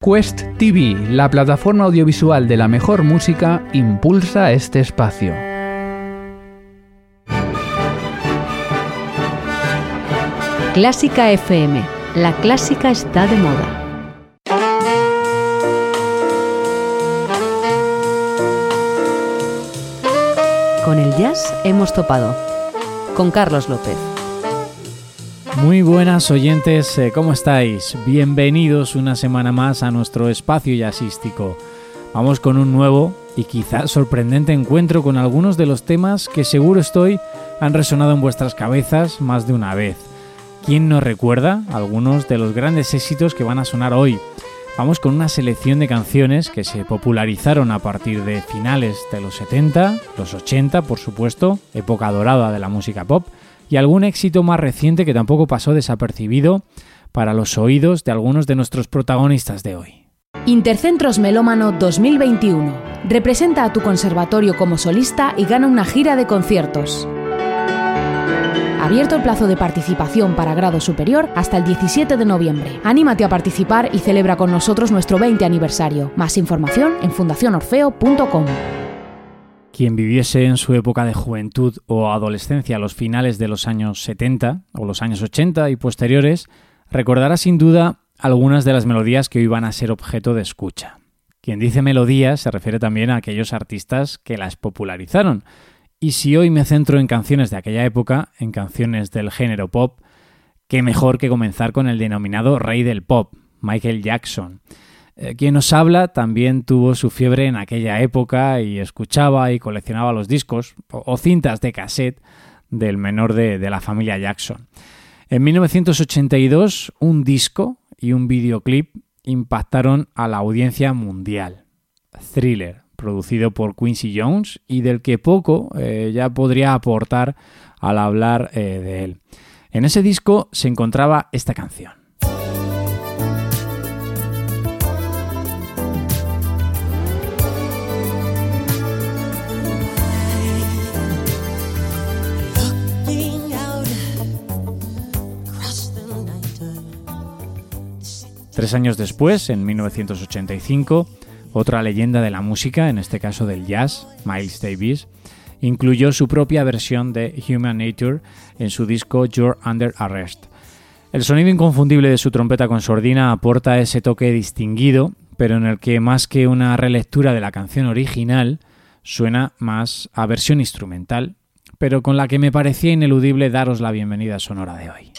Quest TV, la plataforma audiovisual de la mejor música, impulsa este espacio. Clásica FM. La clásica está de moda. Con el jazz hemos topado. Con Carlos López. Muy buenas oyentes, eh, ¿cómo estáis? Bienvenidos una semana más a nuestro espacio jazzístico. Vamos con un nuevo y quizás sorprendente encuentro con algunos de los temas que seguro estoy han resonado en vuestras cabezas más de una vez. ¿Quién nos recuerda algunos de los grandes éxitos que van a sonar hoy? Vamos con una selección de canciones que se popularizaron a partir de finales de los 70, los 80 por supuesto, época dorada de la música pop, y algún éxito más reciente que tampoco pasó desapercibido para los oídos de algunos de nuestros protagonistas de hoy. Intercentros Melómano 2021. Representa a tu conservatorio como solista y gana una gira de conciertos. Abierto el plazo de participación para grado superior hasta el 17 de noviembre. Anímate a participar y celebra con nosotros nuestro 20 aniversario. Más información en fundacionorfeo.com. Quien viviese en su época de juventud o adolescencia a los finales de los años 70 o los años 80 y posteriores, recordará sin duda algunas de las melodías que hoy van a ser objeto de escucha. Quien dice melodías se refiere también a aquellos artistas que las popularizaron. Y si hoy me centro en canciones de aquella época, en canciones del género pop, qué mejor que comenzar con el denominado rey del pop, Michael Jackson. Eh, quien nos habla también tuvo su fiebre en aquella época y escuchaba y coleccionaba los discos o, cintas de cassette del menor de, la familia Jackson. En 1982, un disco y un videoclip impactaron a la audiencia mundial. Thriller, producido por Quincy Jones y del que poco eh, ya podría aportar al hablar eh, de él. En ese disco se encontraba esta canción. Tres años después, en 1985, otra leyenda de la música, en este caso del jazz, Miles Davis, incluyó su propia versión de Human Nature en su disco You're Under Arrest. El sonido inconfundible de su trompeta con sordina aporta ese toque distinguido, pero en el que más que una relectura de la canción original, suena más a versión instrumental, pero con la que me parecía ineludible daros la bienvenida sonora de hoy.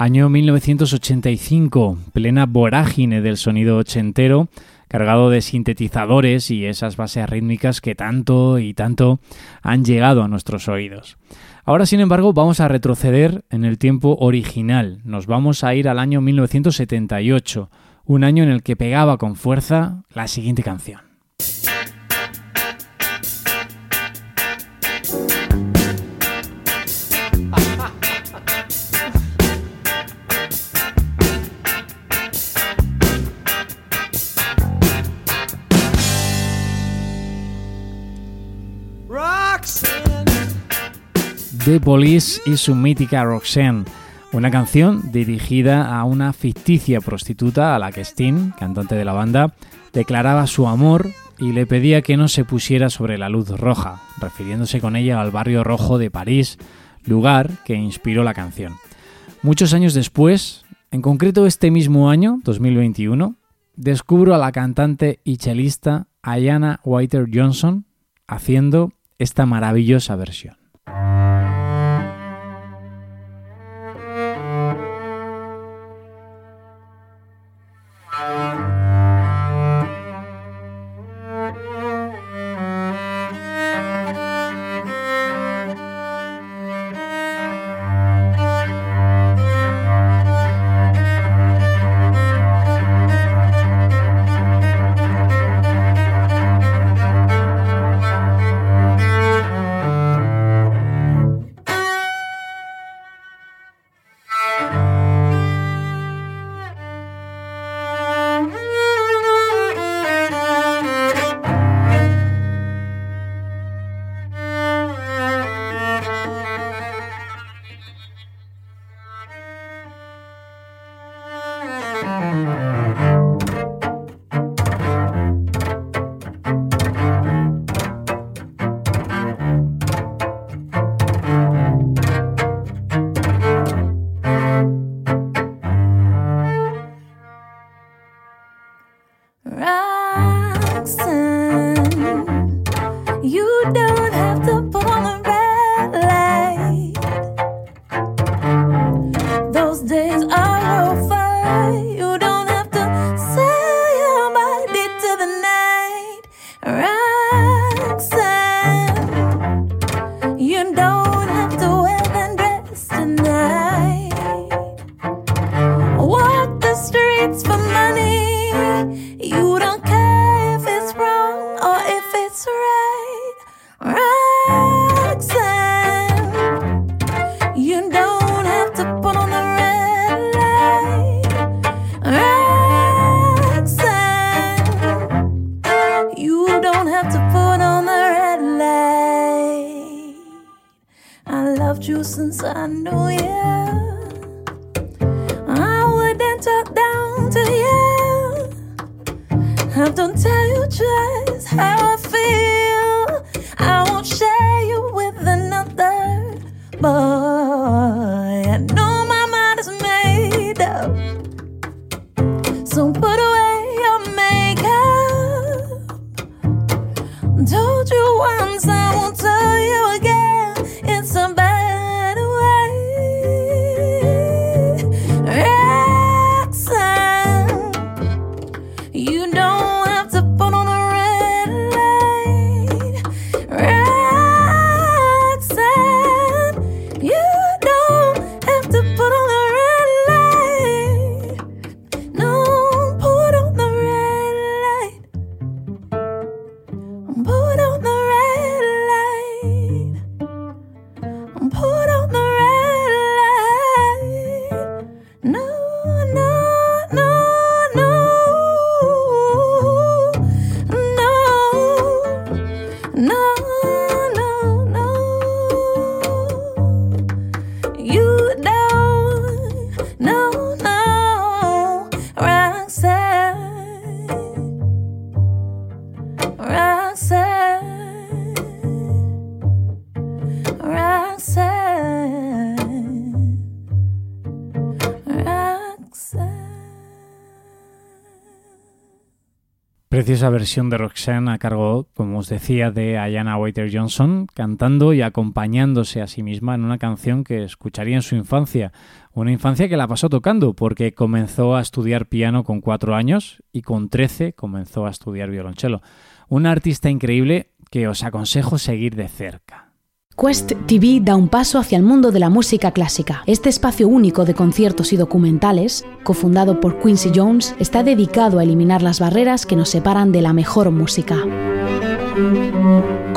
Año 1985, plena vorágine del sonido ochentero, cargado de sintetizadores y esas bases rítmicas que tanto y tanto han llegado a nuestros oídos. Ahora, sin embargo, vamos a retroceder en el tiempo original. Nos vamos a ir al año 1978, un año en el que pegaba con fuerza la siguiente canción. The Police y su mítica Roxanne, una canción dirigida a una ficticia prostituta a la que Steen, cantante de la banda, declaraba su amor y le pedía que no se pusiera sobre la luz roja, refiriéndose con ella al barrio rojo de París, lugar que inspiró la canción. Muchos años después, en concreto este mismo año, 2021, descubro a la cantante y chelista Ayana Whiter Johnson haciendo esta maravillosa versión. down. you once, I won't tell Preciosa versión de Roxanne a cargo, como os decía, de Ayana Waiter Johnson, cantando y acompañándose a sí misma en una canción que escucharía en su infancia, Una infancia que la pasó tocando porque comenzó a estudiar piano con cuatro años y con trece comenzó a estudiar violonchelo. Una artista increíble que os aconsejo seguir de cerca. Quest TV da un paso hacia el mundo de la música clásica. Este espacio único de conciertos y documentales, cofundado por Quincy Jones, está dedicado a eliminar las barreras que nos separan de la mejor música.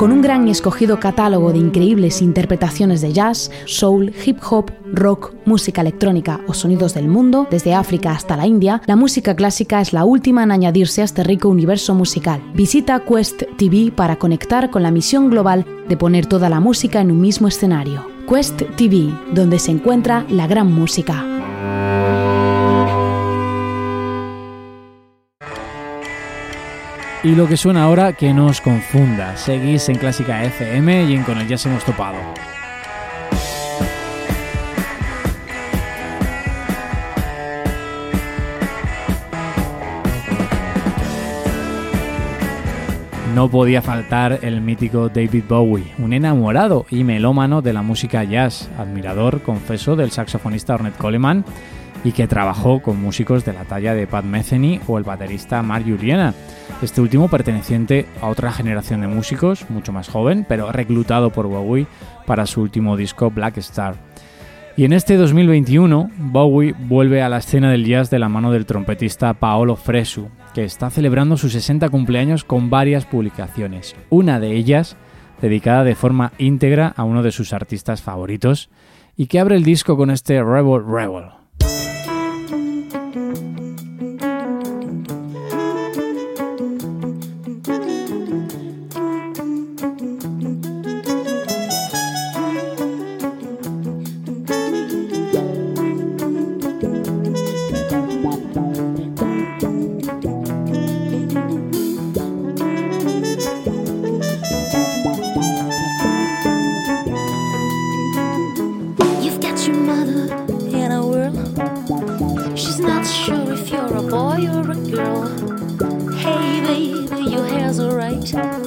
Con un gran y escogido catálogo de increíbles interpretaciones de jazz, soul, hip hop, rock, música electrónica o sonidos del mundo, desde África hasta la India, la música clásica es la última en añadirse a este rico universo musical. Visita Quest TV para conectar con la misión global de poner toda la música en un mismo escenario. Quest TV, donde se encuentra la gran música. Y lo que suena ahora, que no os confunda. Seguís en Clásica FM y en Con el Jazz hemos topado. No podía faltar el mítico David Bowie, un enamorado y melómano de la música jazz, admirador, confeso, del saxofonista Ornette Coleman y que trabajó con músicos de la talla de Pat Metheny o el baterista Mark Juliana, este último perteneciente a otra generación de músicos, mucho más joven, pero reclutado por Bowie para su último disco Black Star. Y en este 2021, Bowie vuelve a la escena del jazz de la mano del trompetista Paolo Fresu, que está celebrando su 60 cumpleaños con varias publicaciones, una de ellas dedicada de forma íntegra a uno de sus artistas favoritos, y que abre el disco con este Rebel Rebel. you're a girl. Hey, baby, your hair's alright.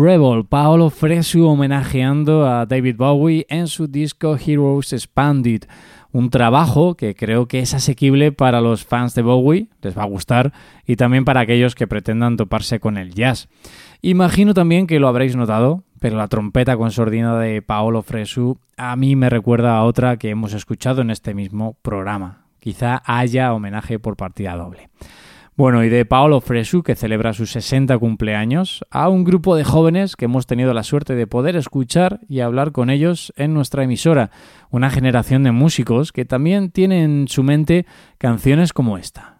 Rebel Paolo Fresu homenajeando a David Bowie en su disco Heroes Expanded, un trabajo que creo que es asequible para los fans de Bowie, les va a gustar, y también para aquellos que pretendan toparse con el jazz. Imagino también que lo habréis notado, pero la trompeta con sordina de Paolo Fresu a mí me recuerda a otra que hemos escuchado en este mismo programa. Quizá haya homenaje por partida doble. Bueno, y de Paolo Fresu, que celebra sus 60 cumpleaños, a un grupo de jóvenes que hemos tenido la suerte de poder escuchar y hablar con ellos en nuestra emisora. Una generación de músicos que también tienen en su mente canciones como esta.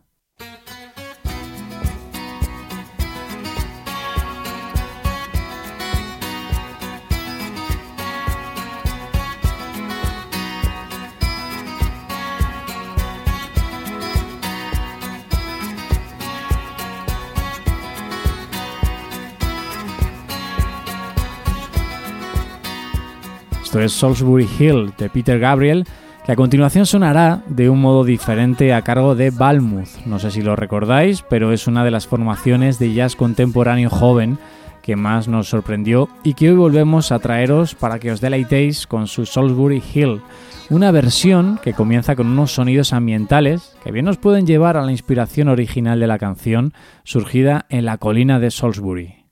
Es Salisbury Hill de Peter Gabriel, que a continuación sonará de un modo diferente a cargo de Balmuth. No sé si lo recordáis, pero es una de las formaciones de jazz contemporáneo joven que más nos sorprendió y que hoy volvemos a traeros para que os deleitéis con su Salisbury Hill, una versión que comienza con unos sonidos ambientales que bien nos pueden llevar a la inspiración original de la canción surgida en la colina de Salisbury.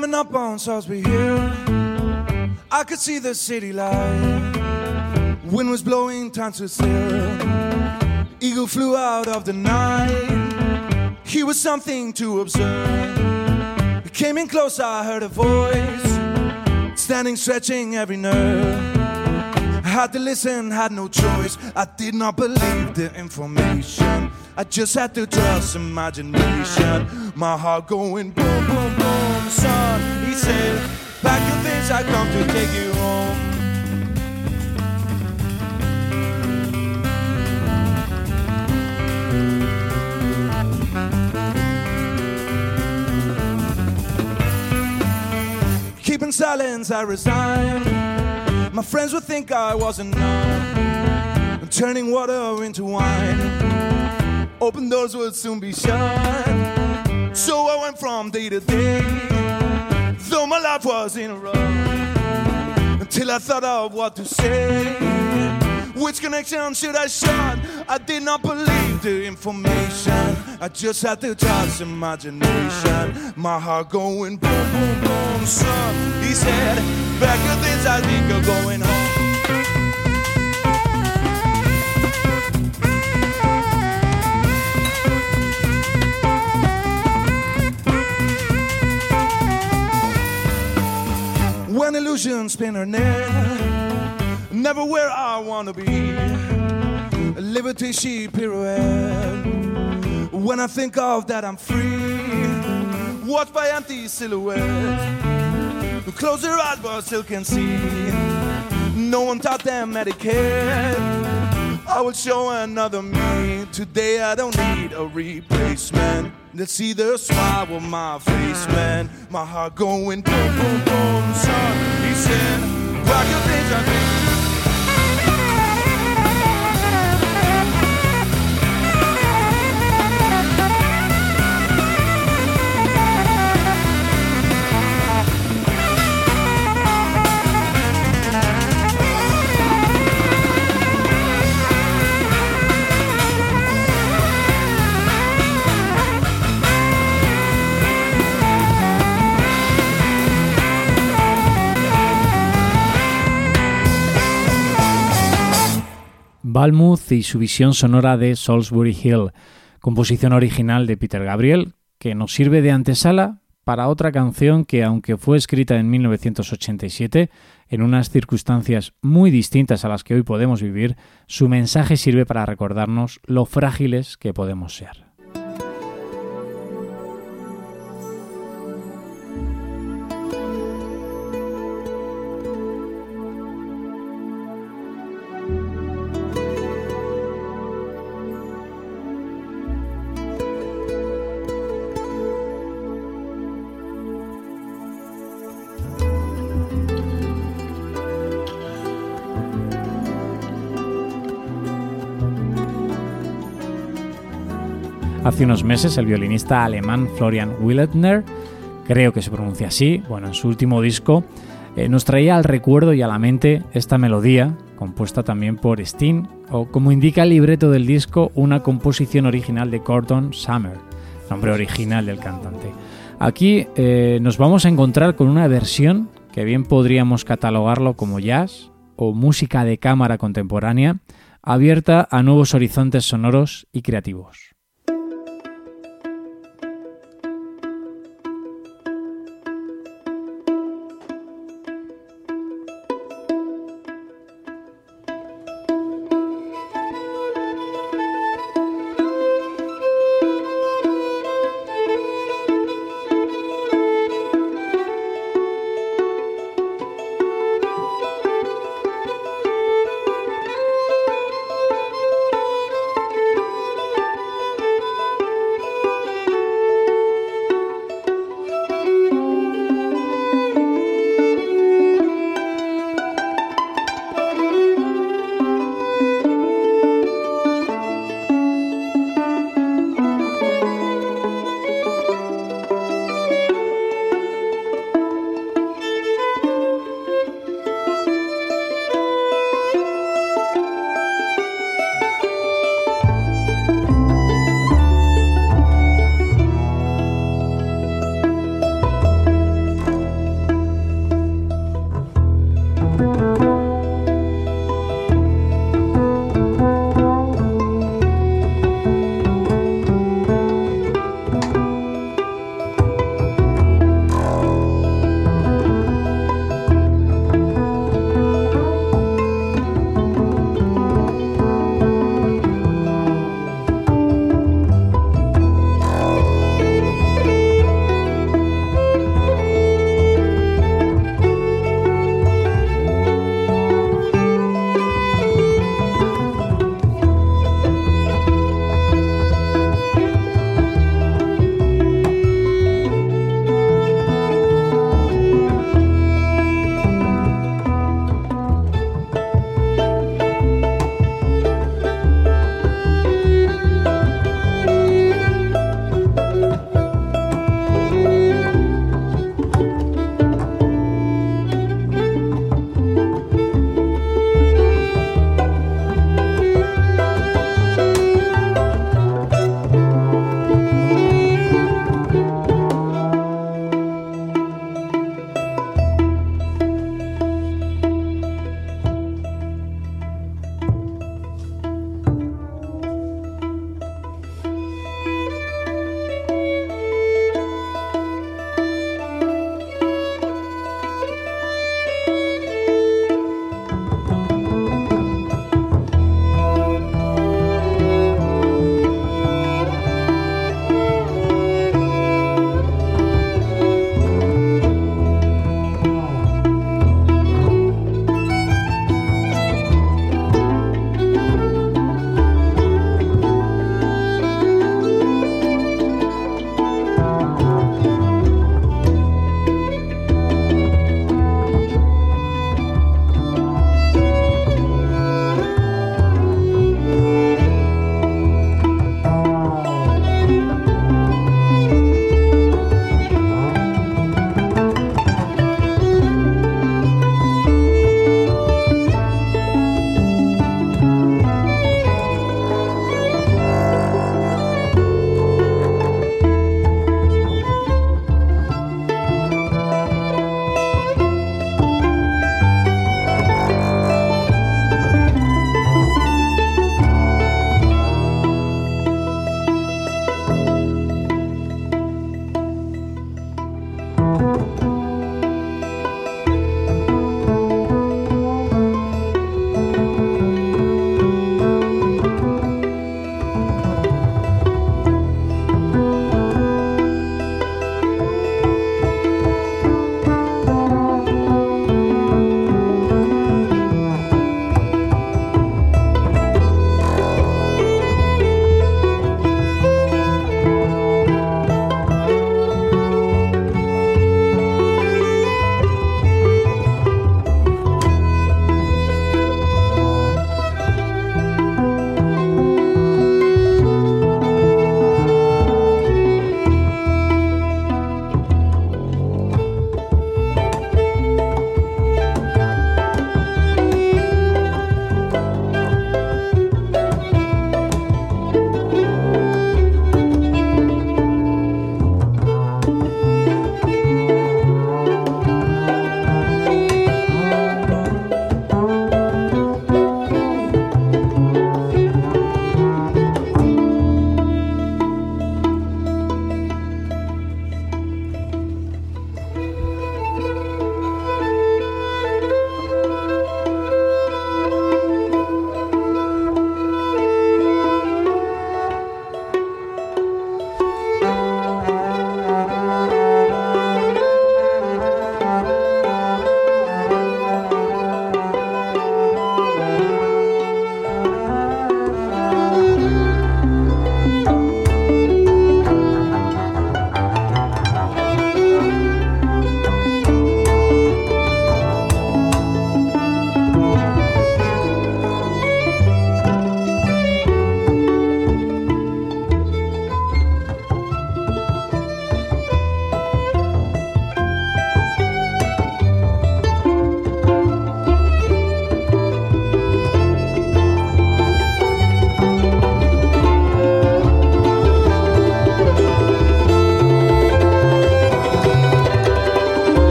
Climbing up on Salisbury Hill, I could see the city light. Wind was blowing, time to still. Eagle flew out of the night. He was something to observe. He came in close, I heard a voice, standing, stretching every nerve. I had to listen, had no choice. I did not believe the information. I just had to trust imagination. My heart going boom, boom, boom. Said, Pack your things, I come to take you home. Keeping silence, I resigned. My friends would think I wasn't numb. Turning water into wine. Open doors would soon be shut. So I went from day to day. Life was in a rush. Until I thought of what to say. Which connection should I shut? I did not believe the information. I just had to trust imagination. My heart going boom, boom, boom, son. He said, back of this, I think you're going home. When illusions spin her net, never where I wanna be. Liberty she pirouette. When I think of that, I'm free. Watched by empty silhouette. Close their eyes, but still can see. No one taught them etiquette. I will show another me. Today I don't need a replacement. Let's see the smile on my face, man. My heart going boom, boom, boom, son. He said, Rock your things, Balmuth y su visión sonora de Salisbury Hill, composición original de Peter Gabriel, que nos sirve de antesala para otra canción que, aunque fue escrita en 1987, en unas circunstancias muy distintas a las que hoy podemos vivir, su mensaje sirve para recordarnos lo frágiles que podemos ser. Hace unos meses el violinista alemán Florian Willetner, creo que se pronuncia así, bueno, en su último disco, eh, nos traía al recuerdo y a la mente esta melodía, compuesta también por Steen, o como indica el libreto del disco, una composición original de Gordon Summer, nombre original del cantante. Aquí eh, nos vamos a encontrar con una versión que bien podríamos catalogarlo como jazz o música de cámara contemporánea, abierta a nuevos horizontes sonoros y creativos.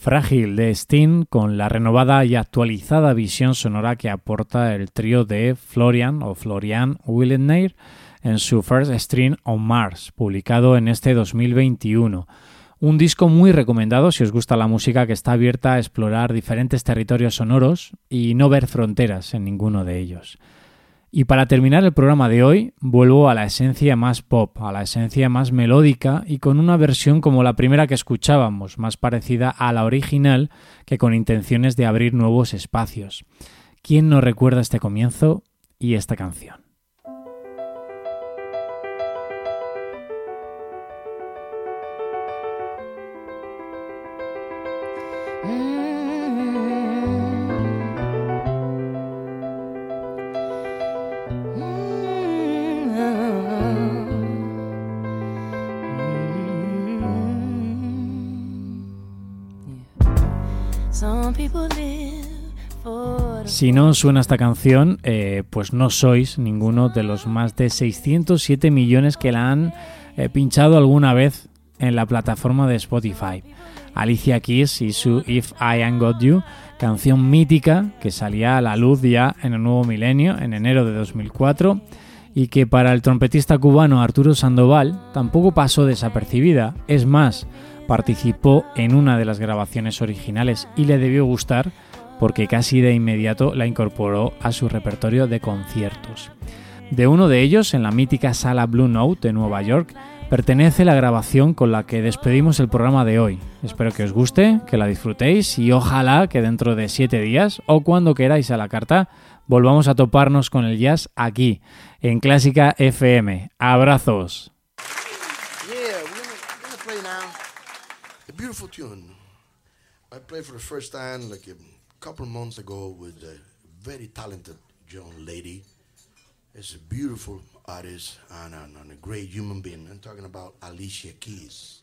Frágil de Steen con la renovada y actualizada visión sonora que aporta el trío de Florian o Florian Willenneir en su First String on Mars, publicado en este 2021. Un disco muy recomendado si os gusta la música que está abierta a explorar diferentes territorios sonoros y no ver fronteras en ninguno de ellos. Y para terminar el programa de hoy, vuelvo a la esencia más pop, a la esencia más melódica y con una versión como la primera que escuchábamos, más parecida a la original que con intenciones de abrir nuevos espacios. ¿Quién no recuerda este comienzo y esta canción? Si no suena esta canción, eh, pues no sois ninguno de los más de 607 millones que la han eh, pinchado alguna vez en la plataforma de Spotify. Alicia Keys y su If I Ain't Got You, canción mítica que salía a la luz ya en el nuevo milenio, en enero de 2004, y que para el trompetista cubano Arturo Sandoval tampoco pasó desapercibida. Es más, participó en una de las grabaciones originales y le debió gustar porque casi de inmediato la incorporó a su repertorio de conciertos. De uno de ellos, en la mítica sala Blue Note de Nueva York, pertenece la grabación con la que despedimos el programa de hoy. Espero que os guste, que la disfrutéis y ojalá que dentro de siete días o cuando queráis a la carta volvamos a toparnos con el jazz aquí, en Clásica FM. Abrazos. a couple months ago with a very talented young lady. It's a beautiful artist and, and, and a great human being. I'm talking about Alicia Keys.